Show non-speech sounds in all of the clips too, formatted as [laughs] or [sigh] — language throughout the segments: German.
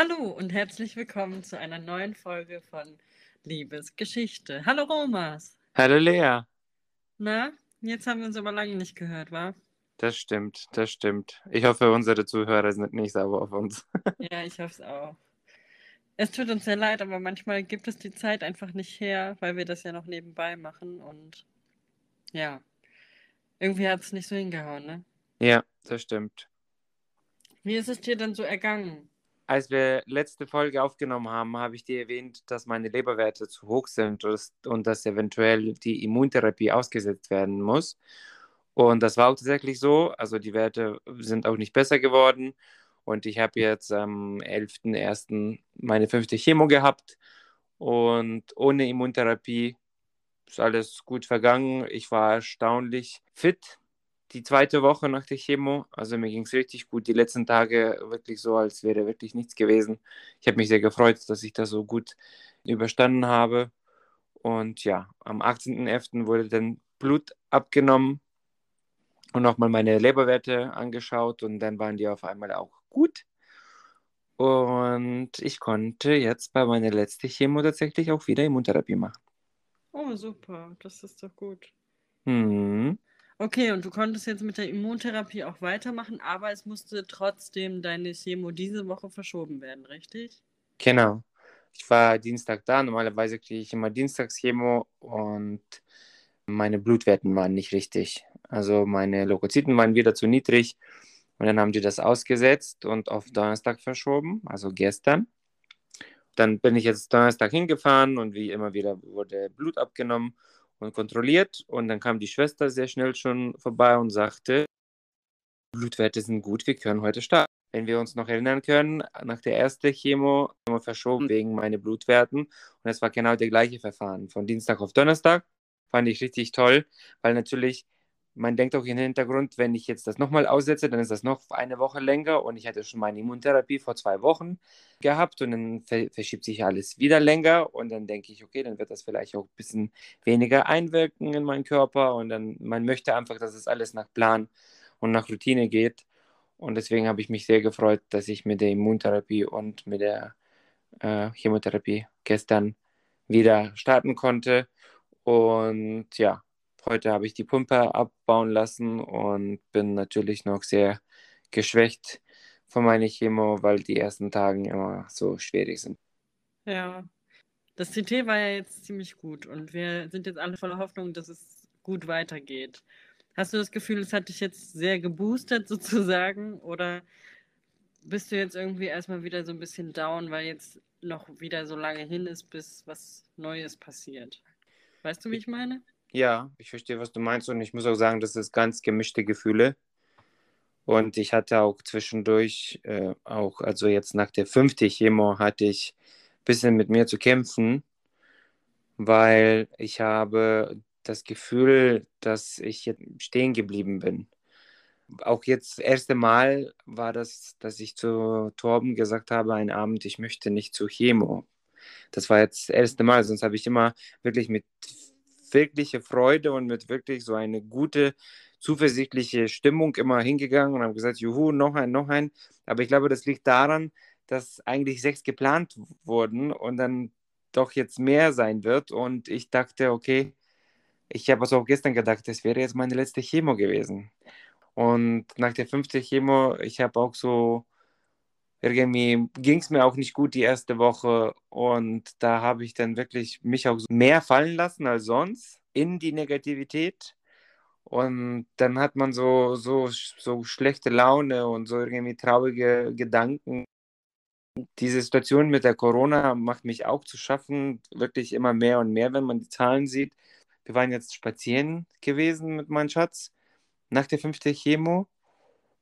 Hallo und herzlich willkommen zu einer neuen Folge von Liebesgeschichte. Hallo Romas. Hallo Lea. Na, jetzt haben wir uns aber lange nicht gehört, wa? Das stimmt, das stimmt. Ich hoffe, unsere Zuhörer sind nicht sauer auf uns. [laughs] ja, ich hoffe es auch. Es tut uns sehr leid, aber manchmal gibt es die Zeit einfach nicht her, weil wir das ja noch nebenbei machen und ja, irgendwie hat es nicht so hingehauen, ne? Ja, das stimmt. Wie ist es dir denn so ergangen? Als wir letzte Folge aufgenommen haben, habe ich dir erwähnt, dass meine Leberwerte zu hoch sind und dass eventuell die Immuntherapie ausgesetzt werden muss. Und das war auch tatsächlich so. Also die Werte sind auch nicht besser geworden. Und ich habe jetzt am 11.01. meine fünfte Chemo gehabt. Und ohne Immuntherapie ist alles gut vergangen. Ich war erstaunlich fit die zweite Woche nach der Chemo. Also mir ging es richtig gut. Die letzten Tage wirklich so, als wäre wirklich nichts gewesen. Ich habe mich sehr gefreut, dass ich das so gut überstanden habe. Und ja, am 18.11. wurde dann Blut abgenommen und nochmal meine Leberwerte angeschaut und dann waren die auf einmal auch gut. Und ich konnte jetzt bei meiner letzten Chemo tatsächlich auch wieder Immuntherapie machen. Oh, super, das ist doch gut. Hm. Okay, und du konntest jetzt mit der Immuntherapie auch weitermachen, aber es musste trotzdem deine Chemo diese Woche verschoben werden, richtig? Genau. Ich war Dienstag da. Normalerweise kriege ich immer Dienstagschemo und meine Blutwerten waren nicht richtig. Also meine Leukozyten waren wieder zu niedrig und dann haben die das ausgesetzt und auf Donnerstag verschoben, also gestern. Dann bin ich jetzt Donnerstag hingefahren und wie immer wieder wurde Blut abgenommen und kontrolliert. Und dann kam die Schwester sehr schnell schon vorbei und sagte, Blutwerte sind gut, wir können heute starten. Wenn wir uns noch erinnern können, nach der ersten Chemo haben wir verschoben wegen meiner Blutwerten. Und es war genau der gleiche Verfahren. Von Dienstag auf Donnerstag fand ich richtig toll, weil natürlich man denkt auch im Hintergrund, wenn ich jetzt das nochmal aussetze, dann ist das noch eine Woche länger und ich hatte schon meine Immuntherapie vor zwei Wochen gehabt und dann verschiebt sich alles wieder länger und dann denke ich, okay, dann wird das vielleicht auch ein bisschen weniger einwirken in meinen Körper und dann, man möchte einfach, dass es alles nach Plan und nach Routine geht und deswegen habe ich mich sehr gefreut, dass ich mit der Immuntherapie und mit der äh, Chemotherapie gestern wieder starten konnte und ja, Heute habe ich die Pumpe abbauen lassen und bin natürlich noch sehr geschwächt von meiner Chemo, weil die ersten Tage immer so schwierig sind. Ja, das CT war ja jetzt ziemlich gut und wir sind jetzt alle voller Hoffnung, dass es gut weitergeht. Hast du das Gefühl, es hat dich jetzt sehr geboostet [laughs] sozusagen oder bist du jetzt irgendwie erstmal wieder so ein bisschen down, weil jetzt noch wieder so lange hin ist, bis was Neues passiert? Weißt du, wie ich meine? Ja, ich verstehe, was du meinst und ich muss auch sagen, das ist ganz gemischte Gefühle. Und ich hatte auch zwischendurch, äh, auch, also jetzt nach der fünften Chemo, hatte ich ein bisschen mit mir zu kämpfen, weil ich habe das Gefühl, dass ich jetzt stehen geblieben bin. Auch jetzt das erste Mal war das, dass ich zu Torben gesagt habe, einen Abend, ich möchte nicht zu Chemo. Das war jetzt das erste Mal, sonst habe ich immer wirklich mit wirkliche Freude und mit wirklich so eine gute, zuversichtliche Stimmung immer hingegangen und haben gesagt, juhu, noch ein, noch ein. Aber ich glaube, das liegt daran, dass eigentlich sechs geplant wurden und dann doch jetzt mehr sein wird. Und ich dachte, okay, ich habe es auch gestern gedacht, das wäre jetzt meine letzte Chemo gewesen. Und nach der fünften Chemo, ich habe auch so irgendwie ging es mir auch nicht gut die erste Woche und da habe ich dann wirklich mich auch mehr fallen lassen als sonst in die Negativität und dann hat man so, so, so schlechte Laune und so irgendwie traurige Gedanken. Diese Situation mit der Corona macht mich auch zu schaffen, wirklich immer mehr und mehr, wenn man die Zahlen sieht. Wir waren jetzt spazieren gewesen mit meinem Schatz nach der fünften Chemo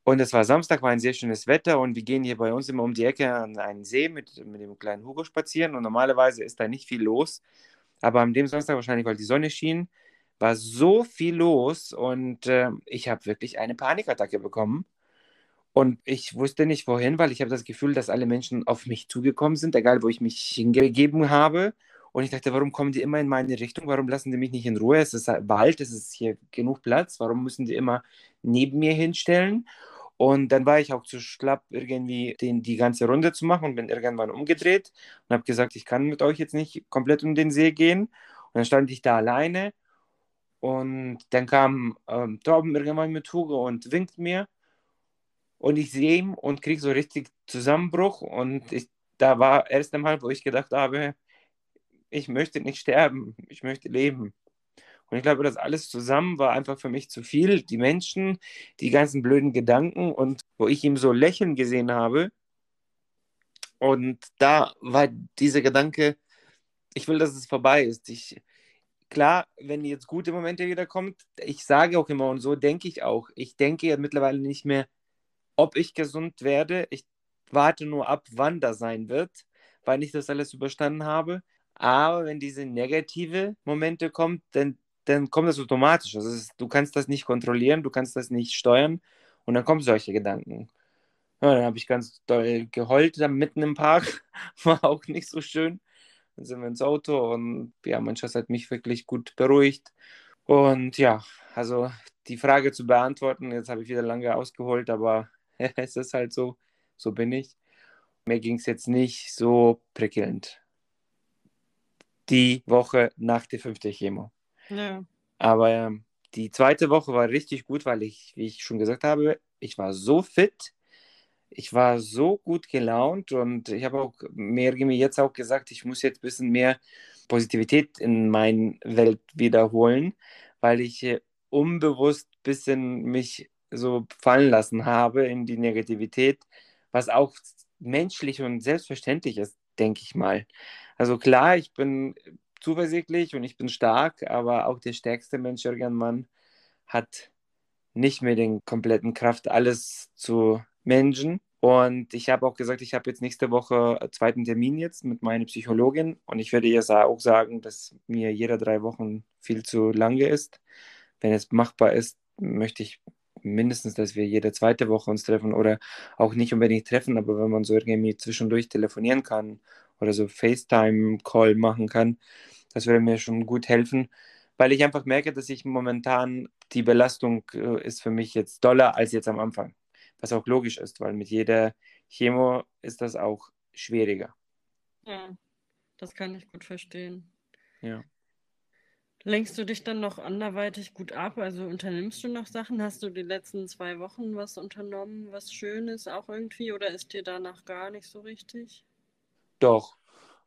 und es war Samstag, war ein sehr schönes Wetter und wir gehen hier bei uns immer um die Ecke an einen See mit, mit dem kleinen Hugo spazieren und normalerweise ist da nicht viel los. Aber an dem Samstag, wahrscheinlich weil die Sonne schien, war so viel los und äh, ich habe wirklich eine Panikattacke bekommen. Und ich wusste nicht wohin, weil ich habe das Gefühl, dass alle Menschen auf mich zugekommen sind, egal wo ich mich hingegeben habe. Und ich dachte, warum kommen die immer in meine Richtung? Warum lassen die mich nicht in Ruhe? Es ist Wald, es ist hier genug Platz. Warum müssen die immer neben mir hinstellen? Und dann war ich auch zu schlapp, irgendwie den, die ganze Runde zu machen und bin irgendwann umgedreht und habe gesagt, ich kann mit euch jetzt nicht komplett um den See gehen. Und dann stand ich da alleine und dann kam ähm, Torben irgendwann mit Hugo und winkt mir. Und ich sehe ihn und kriege so richtig Zusammenbruch. Und ich, da war das erste Mal, wo ich gedacht habe, ich möchte nicht sterben, ich möchte leben. Und ich glaube, das alles zusammen war einfach für mich zu viel. Die Menschen, die ganzen blöden Gedanken und wo ich ihm so lächeln gesehen habe. Und da war dieser Gedanke, ich will, dass es vorbei ist. Ich, klar, wenn jetzt gute Momente wieder kommt, ich sage auch immer und so denke ich auch. Ich denke ja mittlerweile nicht mehr, ob ich gesund werde. Ich warte nur ab, wann das sein wird, weil ich das alles überstanden habe. Aber wenn diese negative Momente kommt, dann dann kommt das automatisch. Also ist, du kannst das nicht kontrollieren, du kannst das nicht steuern und dann kommen solche Gedanken. Ja, dann habe ich ganz doll geheult, dann mitten im Park. [laughs] War auch nicht so schön. Dann sind wir ins Auto und ja, mein hat mich wirklich gut beruhigt. Und ja, also die Frage zu beantworten, jetzt habe ich wieder lange ausgeholt, aber [laughs] es ist halt so, so bin ich. Mir ging es jetzt nicht so prickelnd. Die Woche nach der fünften Chemo. Ja. Aber ähm, die zweite Woche war richtig gut, weil ich, wie ich schon gesagt habe, ich war so fit, ich war so gut gelaunt und ich habe auch mir jetzt auch gesagt, ich muss jetzt ein bisschen mehr Positivität in meine Welt wiederholen, weil ich äh, unbewusst ein bisschen mich so fallen lassen habe in die Negativität, was auch menschlich und selbstverständlich ist, denke ich mal. Also klar, ich bin zuversichtlich und ich bin stark, aber auch der stärkste Mensch, irgendwann, hat nicht mehr den kompletten Kraft, alles zu managen. Und ich habe auch gesagt, ich habe jetzt nächste Woche einen zweiten Termin jetzt mit meiner Psychologin und ich werde ihr auch sagen, dass mir jede drei Wochen viel zu lange ist. Wenn es machbar ist, möchte ich mindestens, dass wir jede zweite Woche uns treffen oder auch nicht unbedingt treffen, aber wenn man so irgendwie zwischendurch telefonieren kann oder so FaceTime-Call machen kann, das würde mir schon gut helfen, weil ich einfach merke, dass ich momentan die Belastung äh, ist für mich jetzt doller als jetzt am Anfang. Was auch logisch ist, weil mit jeder Chemo ist das auch schwieriger. Ja, das kann ich gut verstehen. Ja. Lenkst du dich dann noch anderweitig gut ab? Also unternimmst du noch Sachen? Hast du die letzten zwei Wochen was unternommen, was Schönes auch irgendwie? Oder ist dir danach gar nicht so richtig? Doch.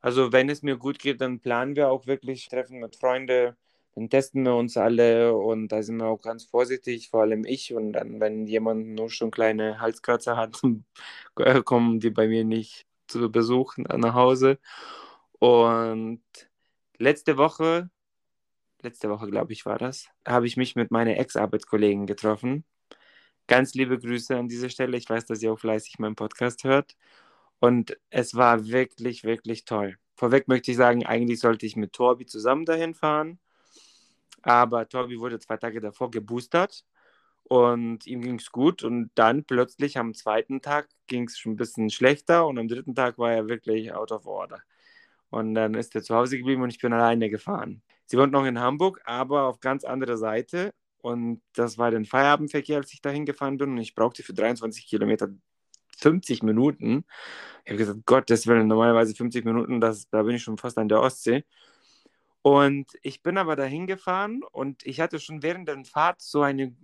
Also wenn es mir gut geht, dann planen wir auch wirklich Treffen mit Freunden. Dann testen wir uns alle und da sind wir auch ganz vorsichtig, vor allem ich. Und dann, wenn jemand nur schon kleine Halskratzer hat, [laughs] kommen die bei mir nicht zu Besuch nach Hause. Und letzte Woche letzte Woche, glaube ich, war das, habe ich mich mit meiner Ex-Arbeitskollegen getroffen. Ganz liebe Grüße an dieser Stelle. Ich weiß, dass sie auch fleißig meinen Podcast hört. Und es war wirklich, wirklich toll. Vorweg möchte ich sagen, eigentlich sollte ich mit Torbi zusammen dahin fahren. Aber Torbi wurde zwei Tage davor geboostert und ihm ging es gut. Und dann plötzlich am zweiten Tag ging es schon ein bisschen schlechter und am dritten Tag war er wirklich out of order. Und dann ist er zu Hause geblieben und ich bin alleine gefahren. Sie wohnt noch in Hamburg, aber auf ganz andere Seite. Und das war den Feierabendverkehr, als ich dahin gefahren bin. Und ich brauchte für 23 Kilometer 50 Minuten. Ich habe gesagt, Gott, das wären normalerweise 50 Minuten, das, da bin ich schon fast an der Ostsee. Und ich bin aber dahin gefahren und ich hatte schon während der Fahrt so eine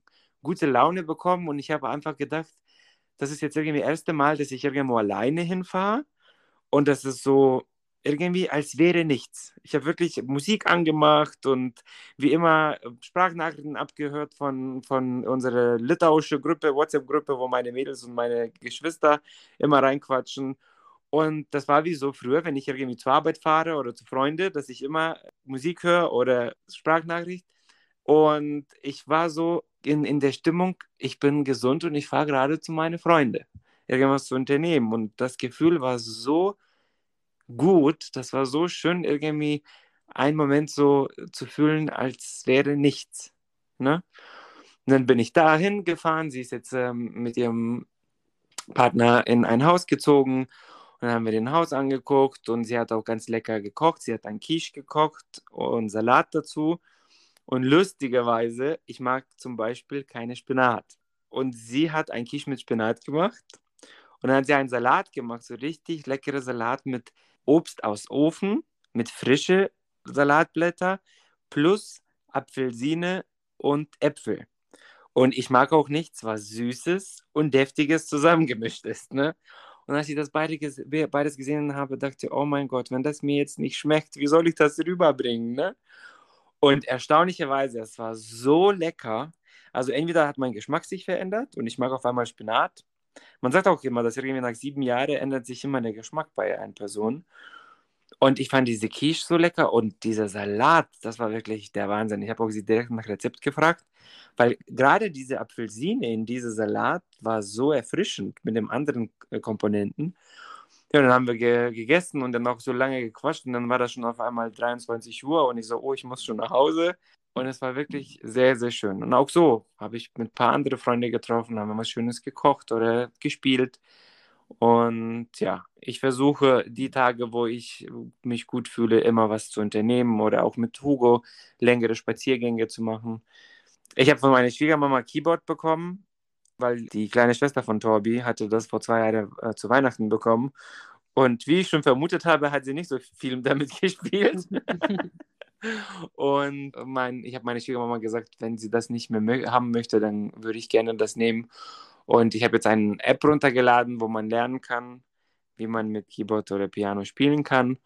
gute Laune bekommen und ich habe einfach gedacht, das ist jetzt irgendwie das erste Mal, dass ich irgendwo alleine hinfahre und das ist so irgendwie, als wäre nichts. Ich habe wirklich Musik angemacht und wie immer äh, Sprachnachrichten abgehört von, von unserer litauischen Gruppe, WhatsApp-Gruppe, wo meine Mädels und meine Geschwister immer reinquatschen. Und das war wie so früher, wenn ich irgendwie zur Arbeit fahre oder zu Freunden, dass ich immer Musik höre oder Sprachnachricht. Und ich war so in, in der Stimmung, ich bin gesund und ich fahre gerade zu meinen Freunden, irgendwas zu unternehmen. Und das Gefühl war so gut. Das war so schön, irgendwie einen Moment so zu fühlen, als wäre nichts. Ne? Und dann bin ich dahin gefahren. Sie ist jetzt ähm, mit ihrem Partner in ein Haus gezogen. Und dann haben wir den Haus angeguckt und sie hat auch ganz lecker gekocht. Sie hat ein Quiche gekocht und Salat dazu. Und lustigerweise, ich mag zum Beispiel keine Spinat. und sie hat ein Quiche mit Spinat gemacht. Und dann hat sie einen Salat gemacht, so richtig leckerer Salat mit Obst aus Ofen, mit frische Salatblätter plus Apfelsine und Äpfel. Und ich mag auch nichts, was Süßes und Deftiges zusammengemischt ist. Ne? Und als ich das beide, beides gesehen habe, dachte ich, oh mein Gott, wenn das mir jetzt nicht schmeckt, wie soll ich das rüberbringen? Ne? Und erstaunlicherweise, es war so lecker. Also entweder hat mein Geschmack sich verändert und ich mag auf einmal Spinat. Man sagt auch immer, dass irgendwie nach sieben Jahren ändert sich immer der Geschmack bei einer Person. Und ich fand diese Quiche so lecker und dieser Salat, das war wirklich der Wahnsinn. Ich habe auch sie direkt nach Rezept gefragt, weil gerade diese Apfelsine in diesem Salat war so erfrischend mit den anderen äh, Komponenten. Ja, dann haben wir ge gegessen und dann auch so lange gequatscht und dann war das schon auf einmal 23 Uhr und ich so, oh, ich muss schon nach Hause. Und es war wirklich sehr, sehr schön. Und auch so habe ich mit ein paar anderen Freunden getroffen, haben was Schönes gekocht oder gespielt. Und ja, ich versuche die Tage, wo ich mich gut fühle, immer was zu unternehmen oder auch mit Hugo längere Spaziergänge zu machen. Ich habe von meiner Schwiegermama Keyboard bekommen, weil die kleine Schwester von Torbi hatte das vor zwei Jahren äh, zu Weihnachten bekommen. Und wie ich schon vermutet habe, hat sie nicht so viel [laughs] damit gespielt. [laughs] Und mein, ich habe meine Schwiegermama gesagt, wenn sie das nicht mehr haben möchte, dann würde ich gerne das nehmen. Und ich habe jetzt eine App runtergeladen, wo man lernen kann, wie man mit Keyboard oder Piano spielen kann.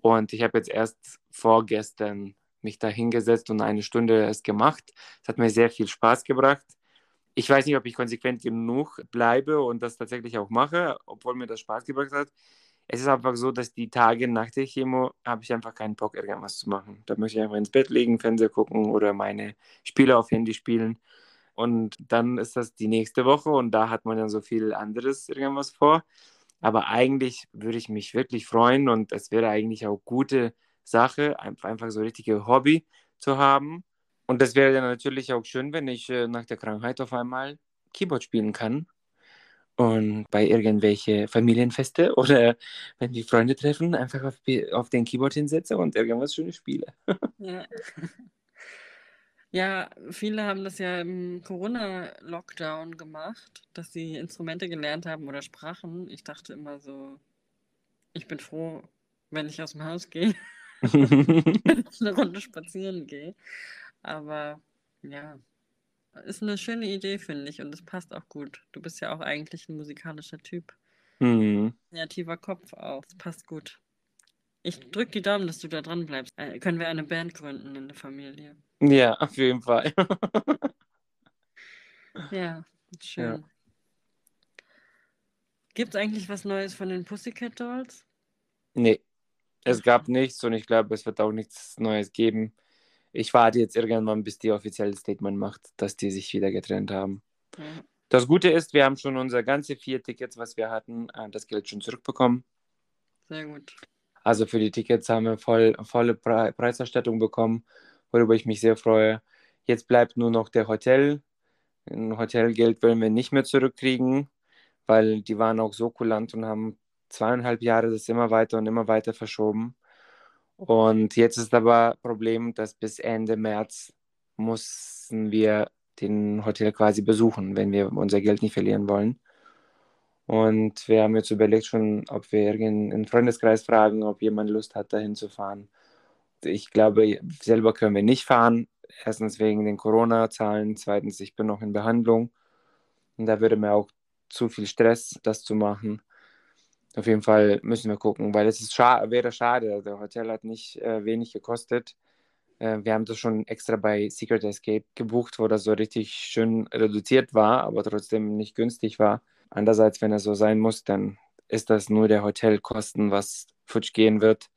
Und ich habe jetzt erst vorgestern mich da hingesetzt und eine Stunde es gemacht. Es hat mir sehr viel Spaß gebracht. Ich weiß nicht, ob ich konsequent genug bleibe und das tatsächlich auch mache, obwohl mir das Spaß gebracht hat. Es ist einfach so, dass die Tage nach der Chemo habe ich einfach keinen Bock, irgendwas zu machen. Da möchte ich einfach ins Bett legen, Fernseher gucken oder meine Spiele auf Handy spielen. Und dann ist das die nächste Woche und da hat man dann so viel anderes irgendwas vor. Aber eigentlich würde ich mich wirklich freuen und es wäre eigentlich auch gute Sache, einfach so richtige Hobby zu haben. Und das wäre dann natürlich auch schön, wenn ich äh, nach der Krankheit auf einmal Keyboard spielen kann und bei irgendwelche Familienfeste [laughs] oder wenn die Freunde treffen, einfach auf, auf den Keyboard hinsetze und irgendwas Schönes spiele. [laughs] Ja. [laughs] Ja, viele haben das ja im Corona-Lockdown gemacht, dass sie Instrumente gelernt haben oder Sprachen. Ich dachte immer so, ich bin froh, wenn ich aus dem Haus gehe, eine Runde spazieren gehe. Aber ja, ist eine schöne Idee, finde ich, und es passt auch gut. Du bist ja auch eigentlich ein musikalischer Typ. Mhm. Kreativer Kopf auch. Es passt gut. Ich drücke die Daumen, dass du da dran bleibst. Äh, können wir eine Band gründen in der Familie? Ja, auf jeden Fall. [laughs] ja, schön. Ja. Gibt es eigentlich was Neues von den Pussycat Dolls? Nee, es gab nichts und ich glaube, es wird auch nichts Neues geben. Ich warte jetzt irgendwann, bis die offizielle Statement macht, dass die sich wieder getrennt haben. Ja. Das Gute ist, wir haben schon unsere ganze vier Tickets, was wir hatten, äh, das Geld schon zurückbekommen. Sehr gut. Also für die Tickets haben wir voll, volle Pre Preiserstattung bekommen, worüber ich mich sehr freue. Jetzt bleibt nur noch der Hotel. Ein Hotelgeld wollen wir nicht mehr zurückkriegen, weil die waren auch so kulant und haben zweieinhalb Jahre das immer weiter und immer weiter verschoben. Und jetzt ist aber Problem, dass bis Ende März mussten wir den Hotel quasi besuchen, wenn wir unser Geld nicht verlieren wollen. Und wir haben jetzt überlegt schon, ob wir irgendeinen Freundeskreis fragen, ob jemand Lust hat, dahin zu fahren. Ich glaube, selber können wir nicht fahren. Erstens wegen den Corona-Zahlen, zweitens, ich bin noch in Behandlung. Und da würde mir auch zu viel Stress, das zu machen. Auf jeden Fall müssen wir gucken, weil es ist scha wäre schade. Der Hotel hat nicht äh, wenig gekostet. Äh, wir haben das schon extra bei Secret Escape gebucht, wo das so richtig schön reduziert war, aber trotzdem nicht günstig war. Andererseits, wenn es so sein muss, dann ist das nur der Hotelkosten, was futsch gehen wird.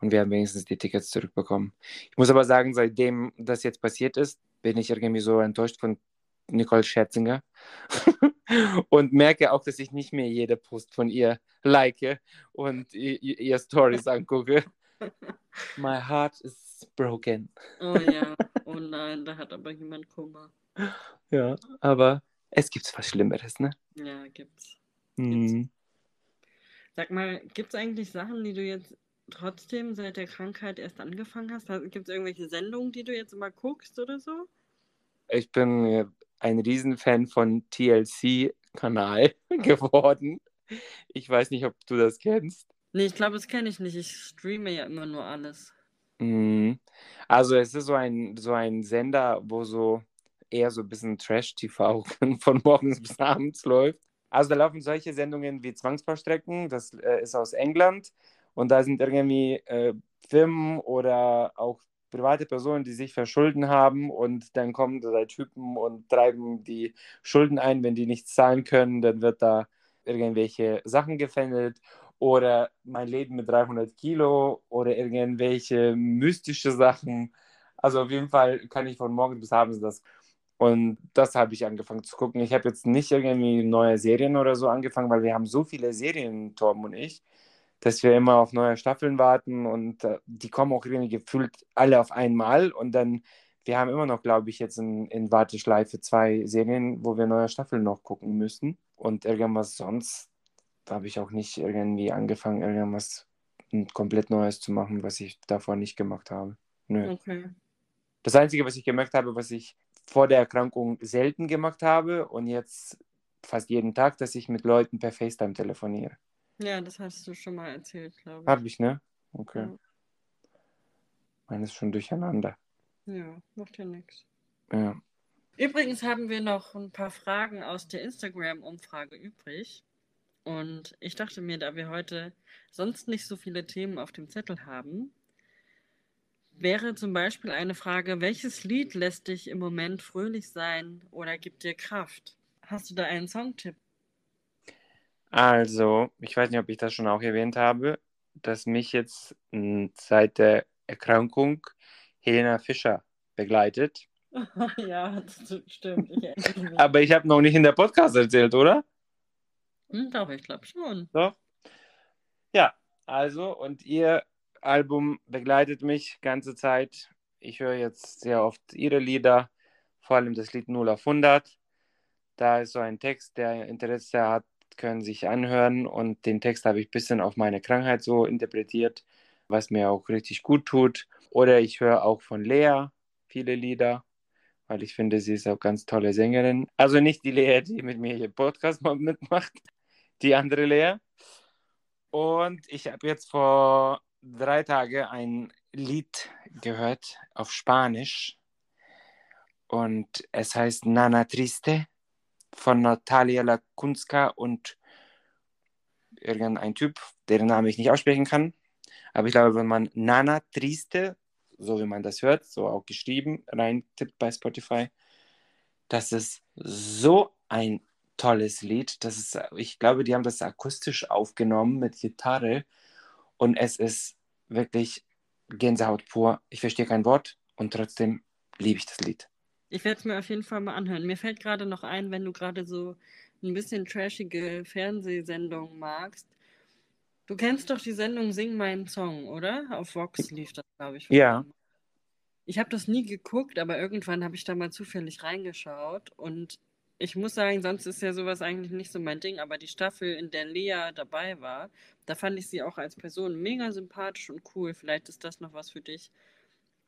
Und wir haben wenigstens die Tickets zurückbekommen. Ich muss aber sagen, seitdem das jetzt passiert ist, bin ich irgendwie so enttäuscht von Nicole Scherzinger [laughs] und merke auch, dass ich nicht mehr jede Post von ihr like und ihr, Stories angucke. [laughs] My heart is broken. Oh ja, oh nein, da hat aber jemand Kummer. Ja, aber es gibt was Schlimmeres, ne? Ja, gibt's. Mhm. Sag mal, gibt es eigentlich Sachen, die du jetzt trotzdem seit der Krankheit erst angefangen hast? Gibt es irgendwelche Sendungen, die du jetzt immer guckst oder so? Ich bin ein Riesenfan von TLC-Kanal [laughs] geworden. Ich weiß nicht, ob du das kennst. Nee, ich glaube, das kenne ich nicht. Ich streame ja immer nur alles. Mhm. Also es ist so ein, so ein Sender, wo so eher so ein bisschen Trash-TV [laughs] von morgens bis abends läuft. Also da laufen solche Sendungen wie Zwangsvorstrecken, das äh, ist aus England und da sind irgendwie äh, Firmen oder auch private Personen, die sich verschulden haben und dann kommen da Typen und treiben die Schulden ein, wenn die nichts zahlen können, dann wird da irgendwelche Sachen gefändelt oder mein Leben mit 300 Kilo oder irgendwelche mystische Sachen. Also auf jeden Fall kann ich von morgens bis abends das. Und das habe ich angefangen zu gucken. Ich habe jetzt nicht irgendwie neue Serien oder so angefangen, weil wir haben so viele Serien, Torben und ich, dass wir immer auf neue Staffeln warten und äh, die kommen auch irgendwie gefühlt alle auf einmal und dann, wir haben immer noch, glaube ich, jetzt in, in Warteschleife zwei Serien, wo wir neue Staffeln noch gucken müssen und irgendwas sonst habe ich auch nicht irgendwie angefangen, irgendwas komplett Neues zu machen, was ich davor nicht gemacht habe. Nö. Okay. Das Einzige, was ich gemerkt habe, was ich vor der Erkrankung selten gemacht habe und jetzt fast jeden Tag, dass ich mit Leuten per FaceTime telefoniere. Ja, das hast du schon mal erzählt, glaube ich. Habe ich, ne? Okay. Ja. Meines schon durcheinander. Ja, macht ja nichts. Ja. Übrigens haben wir noch ein paar Fragen aus der Instagram-Umfrage übrig. Und ich dachte mir, da wir heute sonst nicht so viele Themen auf dem Zettel haben, wäre zum Beispiel eine Frage, welches Lied lässt dich im Moment fröhlich sein oder gibt dir Kraft? Hast du da einen Songtipp? Also, ich weiß nicht, ob ich das schon auch erwähnt habe, dass mich jetzt seit der Erkrankung Helena Fischer begleitet. [laughs] ja, das stimmt. Ich Aber ich habe noch nicht in der Podcast erzählt, oder? Hm, doch, ich glaube schon. Doch. Ja, also, und ihr Album begleitet mich ganze Zeit. Ich höre jetzt sehr oft ihre Lieder, vor allem das Lied 0 auf 100. Da ist so ein Text, der Interesse hat, können sich anhören und den Text habe ich ein bisschen auf meine Krankheit so interpretiert, was mir auch richtig gut tut. Oder ich höre auch von Lea viele Lieder, weil ich finde, sie ist auch ganz tolle Sängerin. Also nicht die Lea, die mit mir hier Podcast mal [laughs] mitmacht, die andere Lea. Und ich habe jetzt vor drei Tagen ein Lied gehört auf Spanisch. Und es heißt Nana Triste von Natalia Lakunska und irgendein Typ, deren Namen ich nicht aussprechen kann. Aber ich glaube, wenn man Nana Triste, so wie man das hört, so auch geschrieben, rein tippt bei Spotify, das ist so ein tolles Lied. Das ist, ich glaube, die haben das akustisch aufgenommen mit Gitarre und es ist wirklich Gänsehaut pur. Ich verstehe kein Wort und trotzdem liebe ich das Lied. Ich werde es mir auf jeden Fall mal anhören. Mir fällt gerade noch ein, wenn du gerade so ein bisschen trashige Fernsehsendungen magst. Du kennst doch die Sendung Sing meinen Song, oder? Auf Vox lief das, glaube ich. Ja. Ich habe das nie geguckt, aber irgendwann habe ich da mal zufällig reingeschaut und ich muss sagen, sonst ist ja sowas eigentlich nicht so mein Ding, aber die Staffel, in der Lea dabei war, da fand ich sie auch als Person mega sympathisch und cool. Vielleicht ist das noch was für dich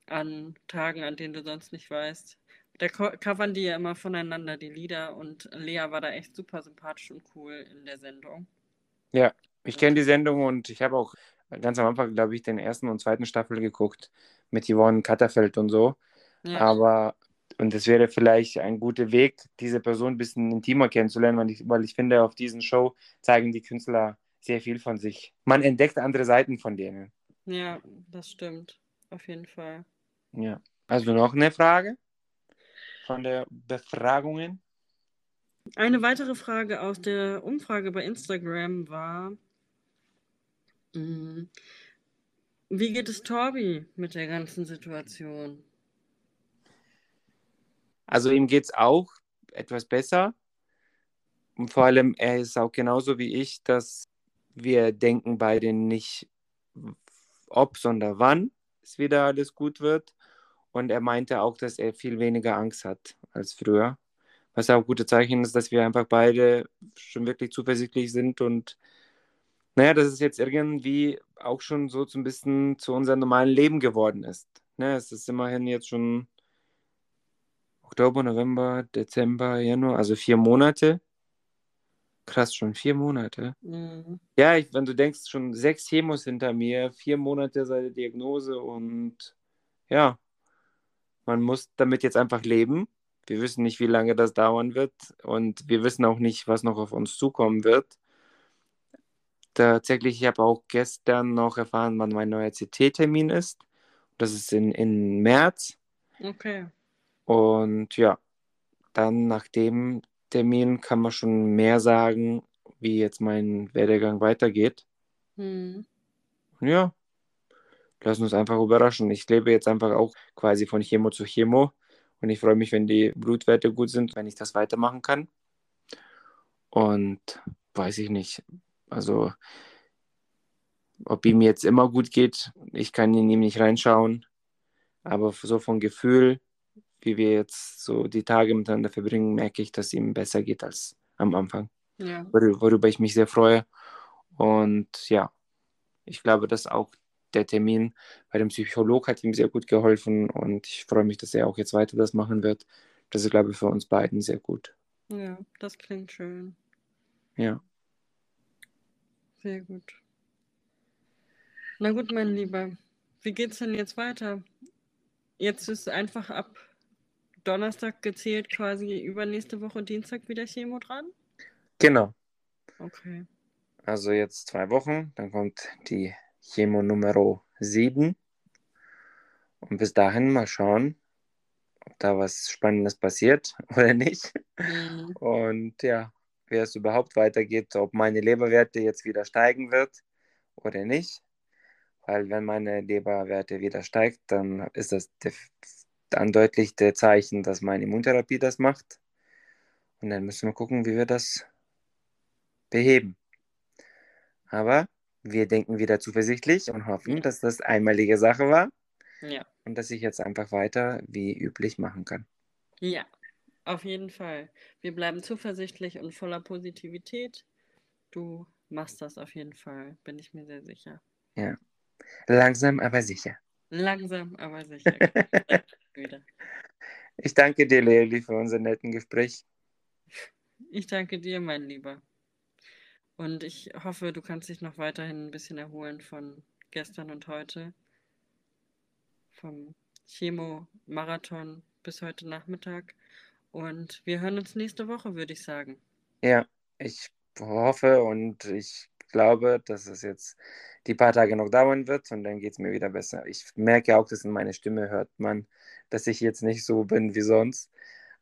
an Tagen, an denen du sonst nicht weißt. Da covern die ja immer voneinander die Lieder und Lea war da echt super sympathisch und cool in der Sendung. Ja, ich kenne die Sendung und ich habe auch ganz am Anfang, glaube ich, den ersten und zweiten Staffel geguckt mit Yvonne Katterfeld und so. Ja. Aber und es wäre vielleicht ein guter Weg, diese Person ein bisschen intimer kennenzulernen, weil ich, weil ich finde, auf diesen Show zeigen die Künstler sehr viel von sich. Man entdeckt andere Seiten von denen. Ja, das stimmt. Auf jeden Fall. Ja. Also noch eine Frage von der Befragungen? Eine weitere Frage aus der Umfrage bei Instagram war, mm, wie geht es Torbi mit der ganzen Situation? Also ihm geht es auch etwas besser. Und vor allem, er ist auch genauso wie ich, dass wir denken beide nicht, ob, sondern wann es wieder alles gut wird. Und er meinte auch, dass er viel weniger Angst hat als früher. Was auch ein gutes Zeichen ist, dass wir einfach beide schon wirklich zuversichtlich sind und naja, dass es jetzt irgendwie auch schon so ein bisschen zu unserem normalen Leben geworden ist. Ne, es ist immerhin jetzt schon Oktober, November, Dezember, Januar, also vier Monate. Krass, schon vier Monate. Mhm. Ja, ich, wenn du denkst, schon sechs Chemos hinter mir, vier Monate seit der Diagnose und ja, man muss damit jetzt einfach leben. Wir wissen nicht, wie lange das dauern wird und wir wissen auch nicht, was noch auf uns zukommen wird. Tatsächlich, ich habe auch gestern noch erfahren, wann mein neuer CT-Termin ist. Das ist in, in März. Okay. Und ja, dann nach dem Termin kann man schon mehr sagen, wie jetzt mein Werdegang weitergeht. Und ja, lassen uns einfach überraschen. Ich lebe jetzt einfach auch quasi von Chemo zu Chemo. Und ich freue mich, wenn die Blutwerte gut sind, wenn ich das weitermachen kann. Und weiß ich nicht. Also, ob ihm jetzt immer gut geht, ich kann in ihm nicht reinschauen. Aber so vom Gefühl, wie wir jetzt so die Tage miteinander verbringen, merke ich, dass ihm besser geht als am Anfang. Ja. Wor- Worüber ich mich sehr freue. Und ja, ich glaube, dass auch der Termin bei dem Psycholog hat ihm sehr gut geholfen und ich freue mich, dass er auch jetzt weiter das machen wird. Das ist, glaube ich, für uns beiden sehr gut. Ja, das klingt schön. Ja. Sehr gut. Na gut, mein Lieber. Wie geht's denn jetzt weiter? Jetzt ist einfach ab Donnerstag gezählt quasi übernächste Woche Dienstag wieder Chemo dran? Genau. Okay. Also jetzt zwei Wochen, dann kommt die Chemo Nummer 7. Und bis dahin mal schauen, ob da was Spannendes passiert [laughs] oder nicht. Mhm. Und ja, wie es überhaupt weitergeht, ob meine Leberwerte jetzt wieder steigen wird oder nicht. Weil wenn meine Leberwerte wieder steigt, dann ist das dann deutlich der Zeichen, dass meine Immuntherapie das macht. Und dann müssen wir gucken, wie wir das beheben. Aber wir denken wieder zuversichtlich und hoffen, dass das einmalige Sache war Ja. und dass ich jetzt einfach weiter wie üblich machen kann. Ja, auf jeden Fall. Wir bleiben zuversichtlich und voller Positivität. Du machst das auf jeden Fall, bin ich mir sehr sicher. Ja. Langsam, aber sicher. Langsam, aber sicher. [laughs] Wieder. Ich danke dir, Leili, für unser netten Gespräch. Ich danke dir, mein Lieber. Und ich hoffe, du kannst dich noch weiterhin ein bisschen erholen von gestern und heute. Vom Chemo-Marathon bis heute Nachmittag. Und wir hören uns nächste Woche, würde ich sagen. Ja, ich hoffe und ich glaube, dass es jetzt die paar Tage noch dauern wird und dann geht es mir wieder besser. Ich merke auch, dass in meiner Stimme hört man, dass ich jetzt nicht so bin wie sonst,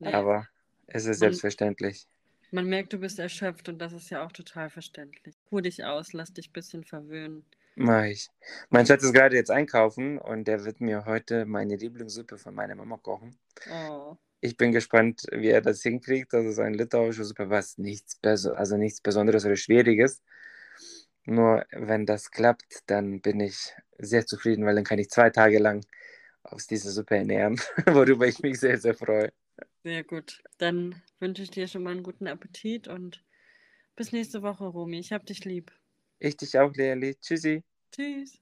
Nee, aber es ist Man- selbstverständlich. Man merkt, du bist erschöpft und das ist ja auch total verständlich. Ruh dich aus, lass dich ein bisschen verwöhnen. Mach ich. Mein Schatz ist gerade jetzt einkaufen und der wird mir heute meine Lieblingssuppe von meiner Mama kochen. Oh, Ich bin gespannt, wie er das hinkriegt. Das ist ein litauische Suppe, was nichts, also nichts Besonderes oder Schwieriges. Nur wenn das klappt, dann bin ich sehr zufrieden, weil dann kann ich zwei Tage lang aus dieser Suppe ernähren, [laughs] worüber ich mich sehr, sehr freue. Sehr gut. Dann wünsche ich dir schon mal einen guten Appetit und bis nächste Woche, Romy. Ich hab dich lieb. Ich dich auch, Leali. Tschüssi. Tschüss.